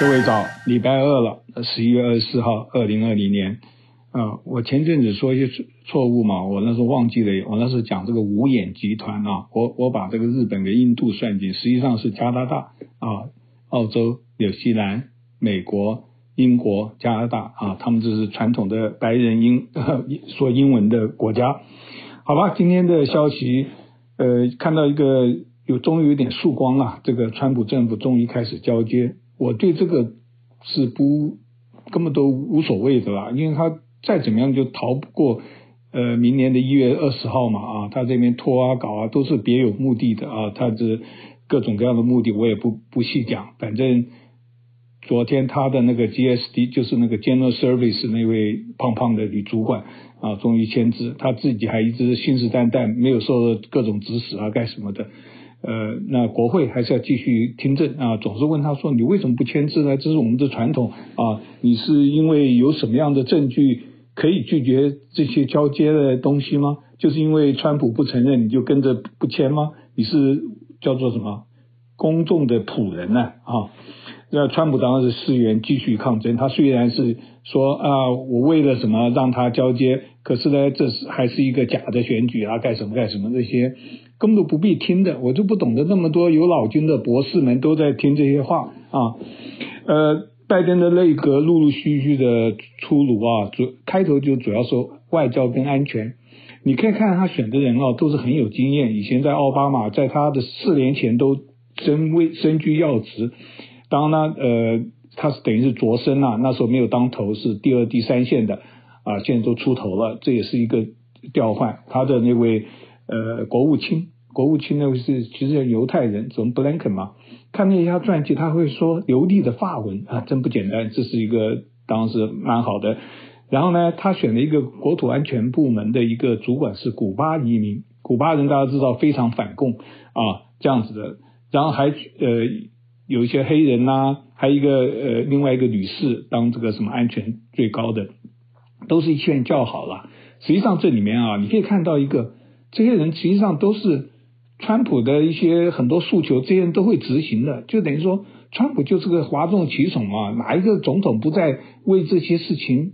各位早，礼拜二了，十一月二十四号，二零二零年。呃，我前阵子说一些错误嘛，我那时候忘记了，我那时候讲这个五眼集团啊，我我把这个日本跟印度算进，实际上是加拿大啊、澳洲、纽西兰、美国、英国、加拿大啊，他们这是传统的白人英 说英文的国家。好吧，今天的消息，呃，看到一个有终于有点曙光了，这个川普政府终于开始交接，我对这个是不根本都无所谓的啦，因为他。再怎么样就逃不过，呃，明年的一月二十号嘛啊，他这边拖啊搞啊都是别有目的的啊，他这各种各样的目的我也不不细讲，反正昨天他的那个 GSD 就是那个 General Service 那位胖胖的女主管啊，终于签字，他自己还一直信誓旦旦没有受到各种指使啊干什么的。呃，那国会还是要继续听证啊，总是问他说，你为什么不签字呢？这是我们的传统啊，你是因为有什么样的证据可以拒绝这些交接的东西吗？就是因为川普不承认，你就跟着不签吗？你是叫做什么公众的仆人呢？啊，那川普当然是誓言继续抗争，他虽然是说啊，我为了什么让他交接，可是呢，这是还是一个假的选举啊，干什么干什么这些。根本都不必听的，我就不懂得那么多有脑筋的博士们都在听这些话啊。呃，拜登的内阁陆陆续续的出炉啊，主开头就主要说外交跟安全。你可以看他选的人啊，都是很有经验，以前在奥巴马在他的四年前都身位身居要职。当然呢，呃，他是等于是擢升啊，那时候没有当头，是第二、第三线的啊，现在都出头了，这也是一个调换。他的那位。呃，国务卿，国务卿呢是其实犹太人，怎么布林肯嘛？看那一下传记，他会说流利的法文啊，真不简单。这是一个当时蛮好的。然后呢，他选了一个国土安全部门的一个主管是古巴移民，古巴人大家知道非常反共啊，这样子的。然后还呃有一些黑人呐、还有一个呃另外一个女士当这个什么安全最高的，都是一劝叫好了。实际上这里面啊，你可以看到一个。这些人实际上都是川普的一些很多诉求，这些人都会执行的，就等于说，川普就是个哗众取宠嘛，哪一个总统不在为这些事情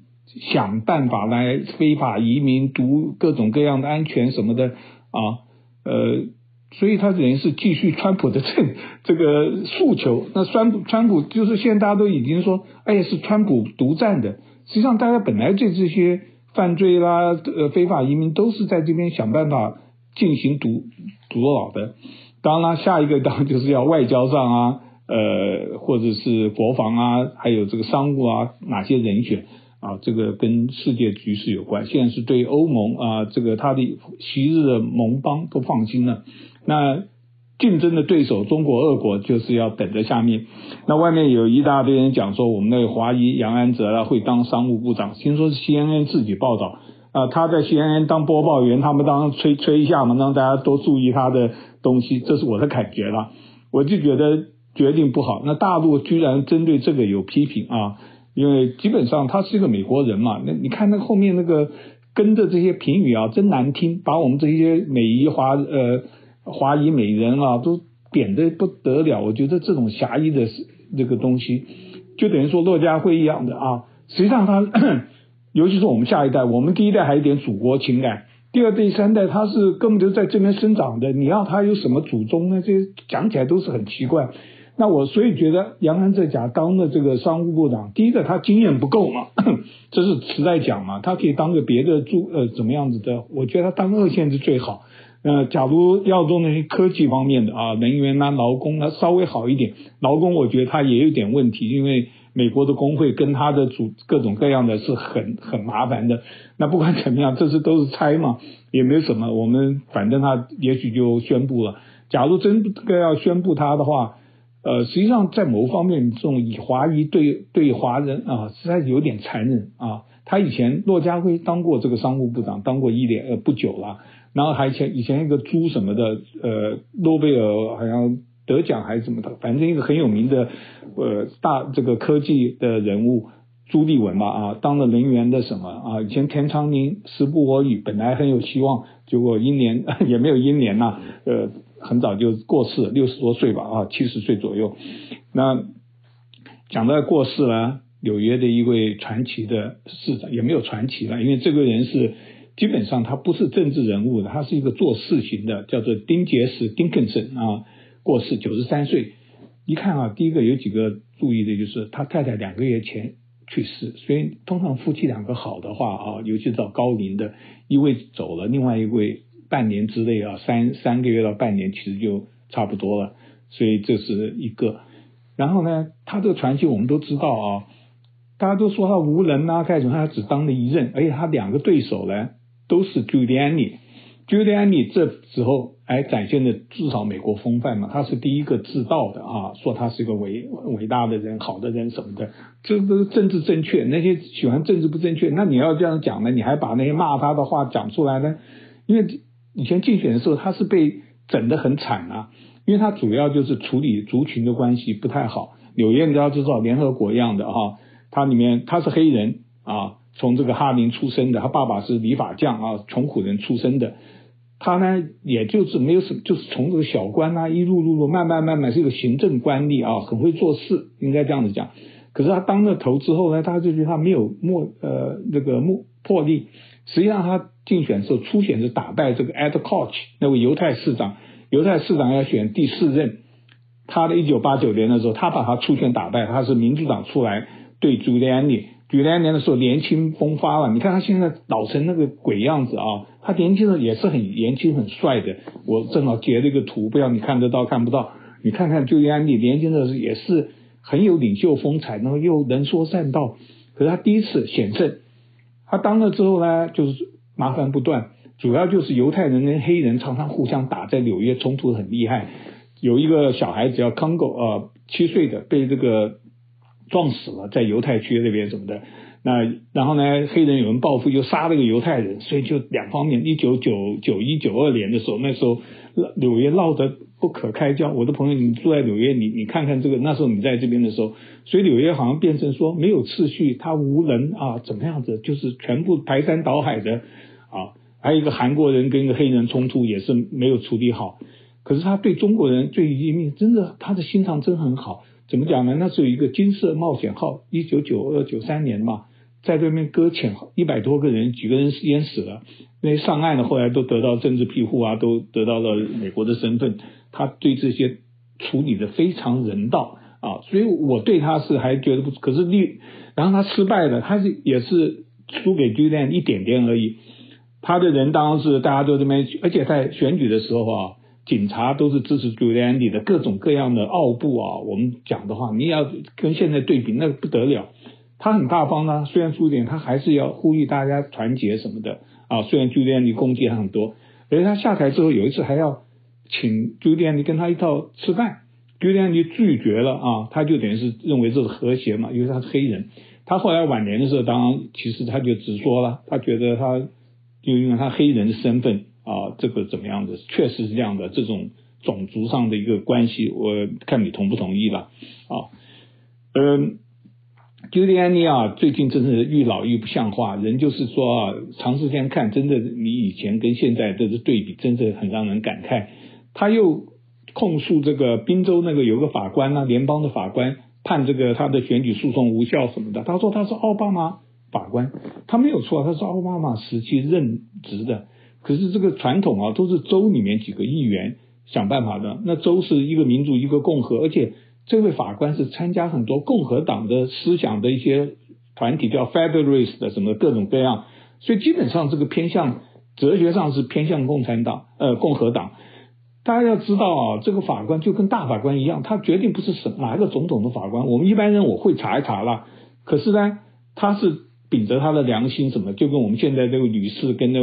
想办法来非法移民、读各种各样的安全什么的啊？呃，所以他等于是继续川普的这这个诉求。那川川普就是现在大家都已经说，哎呀，是川普独占的。实际上，大家本来对这些。犯罪啦，呃，非法移民都是在这边想办法进行堵堵牢的。当然了，下一个当然就是要外交上啊，呃，或者是国防啊，还有这个商务啊，哪些人选啊，这个跟世界局势有关。现在是对欧盟啊，这个他的昔日的盟邦都放心了。那。竞争的对手中国、俄国就是要等着下面。那外面有一大堆人讲说，我们那个华裔杨安泽啊会当商务部长，听说是 CNN 自己报道啊，他在 CNN 当播报员，他们当吹吹一下嘛，让大家多注意他的东西，这是我的感觉了。我就觉得决定不好。那大陆居然针对这个有批评啊，因为基本上他是一个美国人嘛，那你看那后面那个跟着这些评语啊，真难听，把我们这些美裔华呃。华裔美人啊，都贬得不得了。我觉得这种狭义的这个东西，就等于说骆家辉一样的啊。实际上他，尤其是我们下一代，我们第一代还有点祖国情感，第二、第三代他是根本就在这边生长的。你要他有什么祖宗呢？这讲起来都是很奇怪。那我所以觉得杨安泽甲当的这个商务部长，第一个他经验不够嘛，这是实在讲嘛。他可以当个别的驻呃怎么样子的？我觉得他当二线是最好。呃，假如要做那些科技方面的啊，能源啊、劳工啊，稍微好一点。劳工我觉得他也有点问题，因为美国的工会跟他的组各种各样的是很 很麻烦的。那不管怎么样，这次都是猜嘛，也没什么。我们反正他也许就宣布了。假如真的要宣布他的话，呃，实际上在某方面，这种以华裔对对华人啊，实在有点残忍啊。他以前骆家辉当过这个商务部长，当过一年呃不久了。然后还前以前一个朱什么的，呃，诺贝尔好像得奖还是什么的，反正一个很有名的，呃，大这个科技的人物朱立文嘛啊，当了能源的什么啊，以前田昌宁时不我与，本来很有希望，结果英年 也没有英年呐，呃，很早就过世，六十多岁吧啊，七十岁左右，那。讲到过世了，纽约的一位传奇的市长也没有传奇了，因为这个人是基本上他不是政治人物的，他是一个做事情的，叫做丁杰斯 Dinkinson 啊，过世九十三岁。一看啊，第一个有几个注意的就是他太太两个月前去世，所以通常夫妻两个好的话啊，尤其到高龄的，一位走了，另外一位半年之内啊，三三个月到半年其实就差不多了，所以这是一个。然后呢，他这个传奇我们都知道啊，大家都说他无能啊，干什么？他只当了一任，而且他两个对手呢都是 Giuliani，Giuliani 这时候。哎，展现的至少美国风范嘛，他是第一个自道的啊，说他是一个伟伟大的人、好的人什么的，这都是政治正确。那些喜欢政治不正确，那你要这样讲呢？你还把那些骂他的话讲出来呢？因为以前竞选的时候，他是被整得很惨啊，因为他主要就是处理族群的关系不太好。纽约你要知道，联合国一样的哈，他里面他是黑人啊，从这个哈林出生的，他爸爸是理发匠啊，穷苦人出身的。他呢，也就是没有什么，就是从这个小官啊，一路路路慢慢慢慢是一个行政官吏啊，很会做事，应该这样子讲。可是他当了头之后呢，他就觉得他没有墨呃那个墨魄力。实际上他竞选的时候初选是打败这个 Ed Koch 那位犹太市长，犹太市长要选第四任。他的一九八九年的时候，他把他初选打败，他是民主党出来对 Giuliani。Giuliani 的时候年轻风发了，你看他现在老成那个鬼样子啊。他年轻的也是很年轻很帅的，我正好截了一个图，不知道你看得到看不到？你看看朱利安尼年轻的时候也是很有领袖风采，然后又能说善道。可是他第一次险胜，他当了之后呢，就是麻烦不断，主要就是犹太人跟黑人常常互相打，在纽约冲突很厉害。有一个小孩子叫康狗，呃，七岁的被这个撞死了，在犹太区那边什么的。那然后呢，黑人有人报复，又杀了个犹太人，所以就两方面。一九九九一九二年的时候，那时候纽约闹得不可开交。我的朋友，你住在纽约，你你看看这个，那时候你在这边的时候，所以纽约好像变成说没有秩序，他无能啊，怎么样子，就是全部排山倒海的啊。还有一个韩国人跟一个黑人冲突也是没有处理好，可是他对中国人最严密，真的他的心肠真很好。怎么讲呢？那是有一个金色冒险号，一九九二九三年嘛。在对面搁浅，一百多个人，几个人淹死了。那上岸的后来都得到政治庇护啊，都得到了美国的身份。他对这些处理的非常人道啊，所以我对他是还觉得不。可是你，然后他失败了，他是也是输给 Gulen 一点点而已。他的人当时大家都这边，而且在选举的时候啊，警察都是支持 Giuliani 的，各种各样的奥步啊，我们讲的话，你要跟现在对比，那不得了。他很大方呢，虽然输点，他还是要呼吁大家团结什么的啊。虽然朱利安尼攻击很多，而且他下台之后有一次还要请朱利安尼跟他一道吃饭，朱利安尼拒绝了啊。他就等于是认为这是和谐嘛，因为他是黑人。他后来晚年的时候，当然其实他就直说了，他觉得他就因为他黑人的身份啊，这个怎么样的，确实是这样的，这种种族上的一个关系，我看你同不同意了啊？嗯。j u l i a n i 啊，最近真是愈老愈不像话。人就是说啊，长时间看，真的你以前跟现在这是对比，真的很让人感慨。他又控诉这个宾州那个有个法官啊，联邦的法官判这个他的选举诉讼无效什么的。他说他是奥巴马法官，他没有错，他是奥巴马时期任职的。可是这个传统啊，都是州里面几个议员想办法的。那州是一个民主，一个共和，而且。这位法官是参加很多共和党的思想的一些团体，叫 Federalist 的什么各种各样，所以基本上这个偏向哲学上是偏向共产党，呃，共和党。大家要知道啊，这个法官就跟大法官一样，他决定不是什哪一个总统的法官。我们一般人我会查一查啦，可是呢，他是秉着他的良心，什么就跟我们现在这个女士跟那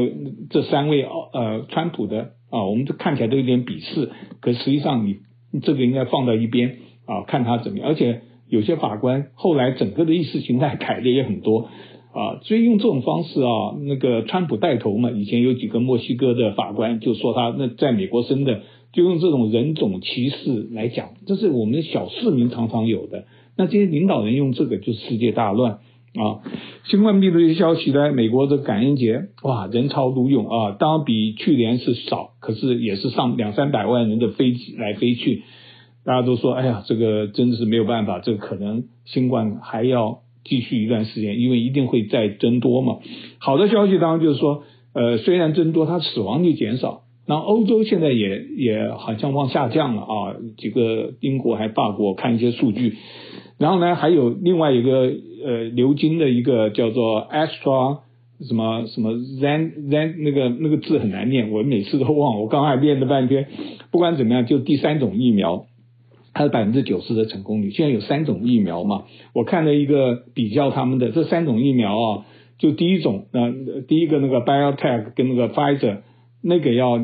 这三位呃川普的啊，我们这看起来都有点鄙视，可实际上你这个应该放到一边。啊，看他怎么样，而且有些法官后来整个的意识形态改的也很多啊，所以用这种方式啊，那个川普带头嘛，以前有几个墨西哥的法官就说他那在美国生的，就用这种人种歧视来讲，这是我们小市民常常有的。那这些领导人用这个，就是世界大乱啊！新冠病毒的消息呢，美国的感恩节哇，人潮如涌啊，当然比去年是少，可是也是上两三百万人的飞机来飞去。大家都说，哎呀，这个真的是没有办法，这个可能新冠还要继续一段时间，因为一定会再增多嘛。好的消息当然就是说，呃，虽然增多，它死亡率减少。然后欧洲现在也也好像往下降了啊，几个英国还法国看一些数据。然后呢，还有另外一个呃流经的一个叫做 Astra 什么什么 Zen Zen 那个那个字很难念，我每次都忘，我刚才念了半天。不管怎么样，就第三种疫苗。它是百分之九十的成功率。现在有三种疫苗嘛？我看了一个比较他们的这三种疫苗啊，就第一种，那第一个那个 BioTech 跟那个 Pfizer，那个要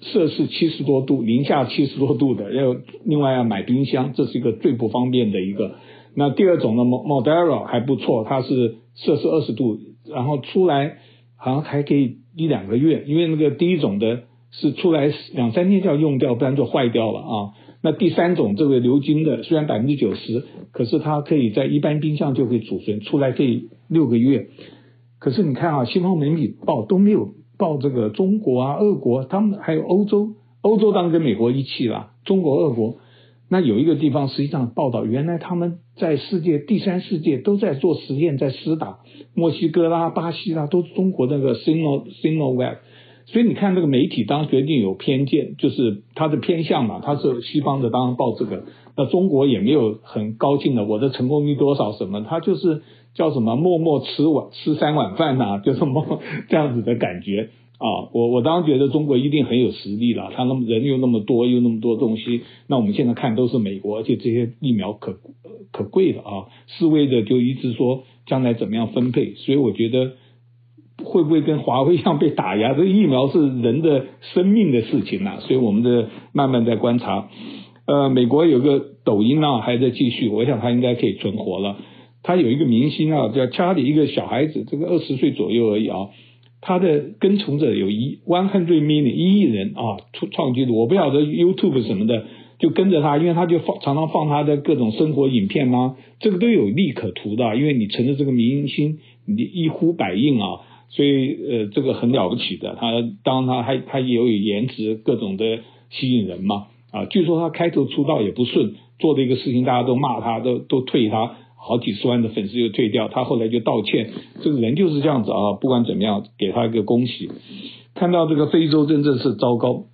摄氏七十多度，零下七十多度的，要另外要买冰箱，这是一个最不方便的一个。那第二种呢，Moderna 还不错，它是摄氏二十度，然后出来好像还可以一两个月，因为那个第一种的是出来两三天就要用掉，不然就坏掉了啊。那第三种这个流金的，虽然百分之九十，可是它可以在一般冰箱就可以储存，出来可以六个月。可是你看啊，西方媒体报都没有报这个中国啊、俄国，他们还有欧洲，欧洲当然跟美国一起了，中国、俄国。那有一个地方实际上报道，原来他们在世界第三世界都在做实验，在施打，墨西哥啦、巴西啦，都是中国那个 Sino Sinovac。所以你看这个媒体当决定有偏见，就是他的偏向嘛，他是西方的当然报这个，那中国也没有很高兴的，我的成功率多少什么，他就是叫什么默默吃碗吃三碗饭呐、就这么这样子的感觉啊。我我当然觉得中国一定很有实力了，他那么人又那么多，又那么多东西，那我们现在看都是美国，而且这些疫苗可可贵的啊，世卫的就一直说将来怎么样分配，所以我觉得。会不会跟华为一样被打压？这疫苗是人的生命的事情呐、啊，所以我们的慢慢在观察。呃，美国有个抖音啊，还在继续，我想他应该可以存活了。他有一个明星啊，叫家里，一个小孩子，这个二十岁左右而已啊。他的跟从者有一 one hundred million 一亿人啊，创创纪录。我不晓得 YouTube 什么的就跟着他，因为他就放常常放他的各种生活影片啊，这个都有利可图的，因为你成了这个明星，你一呼百应啊。所以，呃，这个很了不起的。他当然他还他也有颜值，各种的吸引人嘛。啊，据说他开头出道也不顺，做的一个事情大家都骂他，都都退他，好几十万的粉丝又退掉。他后来就道歉。这个人就是这样子啊。不管怎么样，给他一个恭喜。看到这个非洲真正是糟糕。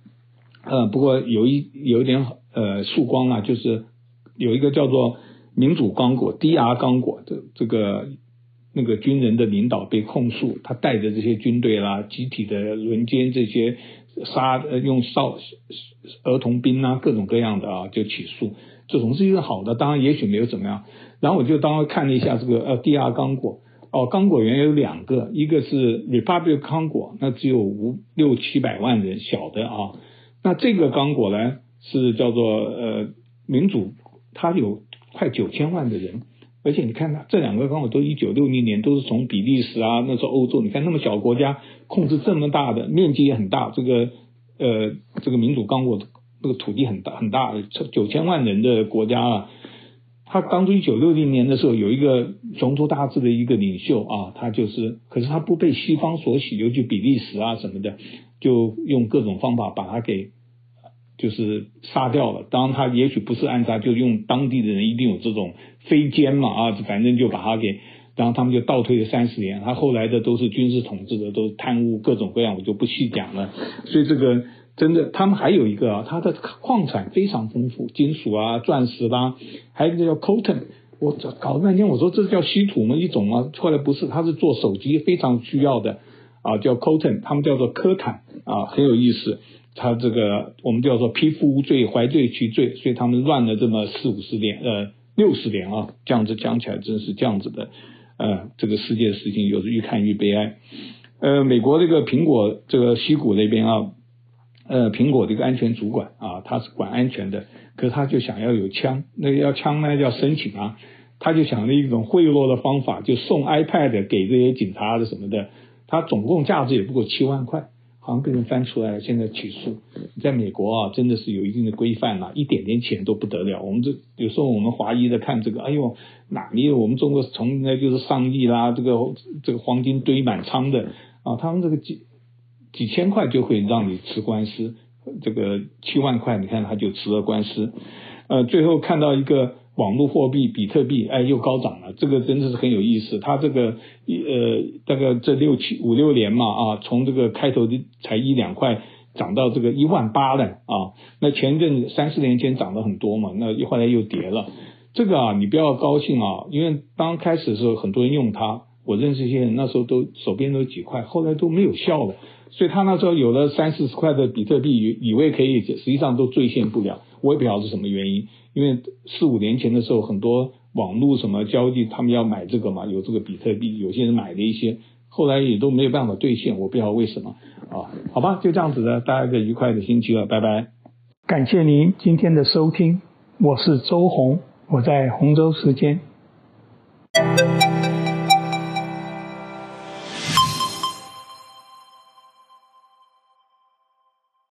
呃，不过有一有一点呃曙光啊，就是有一个叫做民主刚果 DR 刚果的这个。那个军人的领导被控诉，他带着这些军队啦，集体的轮奸这些杀呃用少儿童兵啊，各种各样的啊，就起诉，这种是一个好的，当然也许没有怎么样。然后我就当看了一下这个呃 DR 刚果，哦，刚果原有两个，一个是 Republic 刚果，那只有五六七百万人小的啊，那这个刚果呢是叫做呃民主，它有快九千万的人。而且你看它这两个刚好都一九六零年，都是从比利时啊，那时候欧洲，你看那么小国家控制这么大的面积也很大，这个呃这个民主刚果那个土地很大很大，九千万人的国家啊，他当初一九六零年的时候有一个雄图大志的一个领袖啊，他就是，可是他不被西方所喜，尤其比利时啊什么的，就用各种方法把他给。就是杀掉了，当然他也许不是暗杀，就用当地的人一定有这种飞奸嘛啊，反正就把他给，然后他们就倒退了三十年，他后来的都是军事统治的，都贪污各种各样，我就不细讲了。所以这个真的，他们还有一个啊，他的矿产非常丰富，金属啊、钻石啦、还有一个叫 coltan，我搞了半天，我说这叫稀土吗？一种吗？后来不是，他是做手机非常需要的啊，叫 coltan，他们叫做科坦啊，很有意思。他这个我们叫做匹夫无罪，怀罪其罪，所以他们乱了这么四五十年，呃，六十年啊，这样子讲起来真是这样子的，呃，这个世界的事情有时越看越悲哀。呃，美国这个苹果这个西谷那边啊，呃，苹果这个安全主管啊，他是管安全的，可是他就想要有枪，那要枪呢要申请啊，他就想了一种贿赂的方法，就送 iPad 给这些警察的什么的，他总共价值也不过七万块。好像被人翻出来了，现在起诉。在美国啊，真的是有一定的规范了，一点点钱都不得了。我们这有时候我们华裔的看这个，哎呦，哪里有我们中国从来就是上亿啦，这个这个黄金堆满仓的啊，他们这个几几千块就会让你吃官司，这个七万块你看他就吃了官司。呃，最后看到一个网络货币比特币，哎，又高涨了，这个真的是很有意思。它这个一呃，大概这六七五六年嘛啊，从这个开头的才一两块，涨到这个一万八了啊。那前一阵三四年前涨了很多嘛，那后来又跌了。这个啊，你不要高兴啊，因为刚开始的时候很多人用它，我认识一些人那时候都手边都几块，后来都没有效了。所以他那时候有了三四十块的比特币，以以为可以，实际上都兑现不了。我也不晓得是什么原因，因为四五年前的时候，很多网络什么交易，他们要买这个嘛，有这个比特币，有些人买了一些，后来也都没有办法兑现，我不晓得为什么啊？好吧，就这样子的，大家一个愉快的星期了，拜拜。感谢您今天的收听，我是周红，我在洪州时间。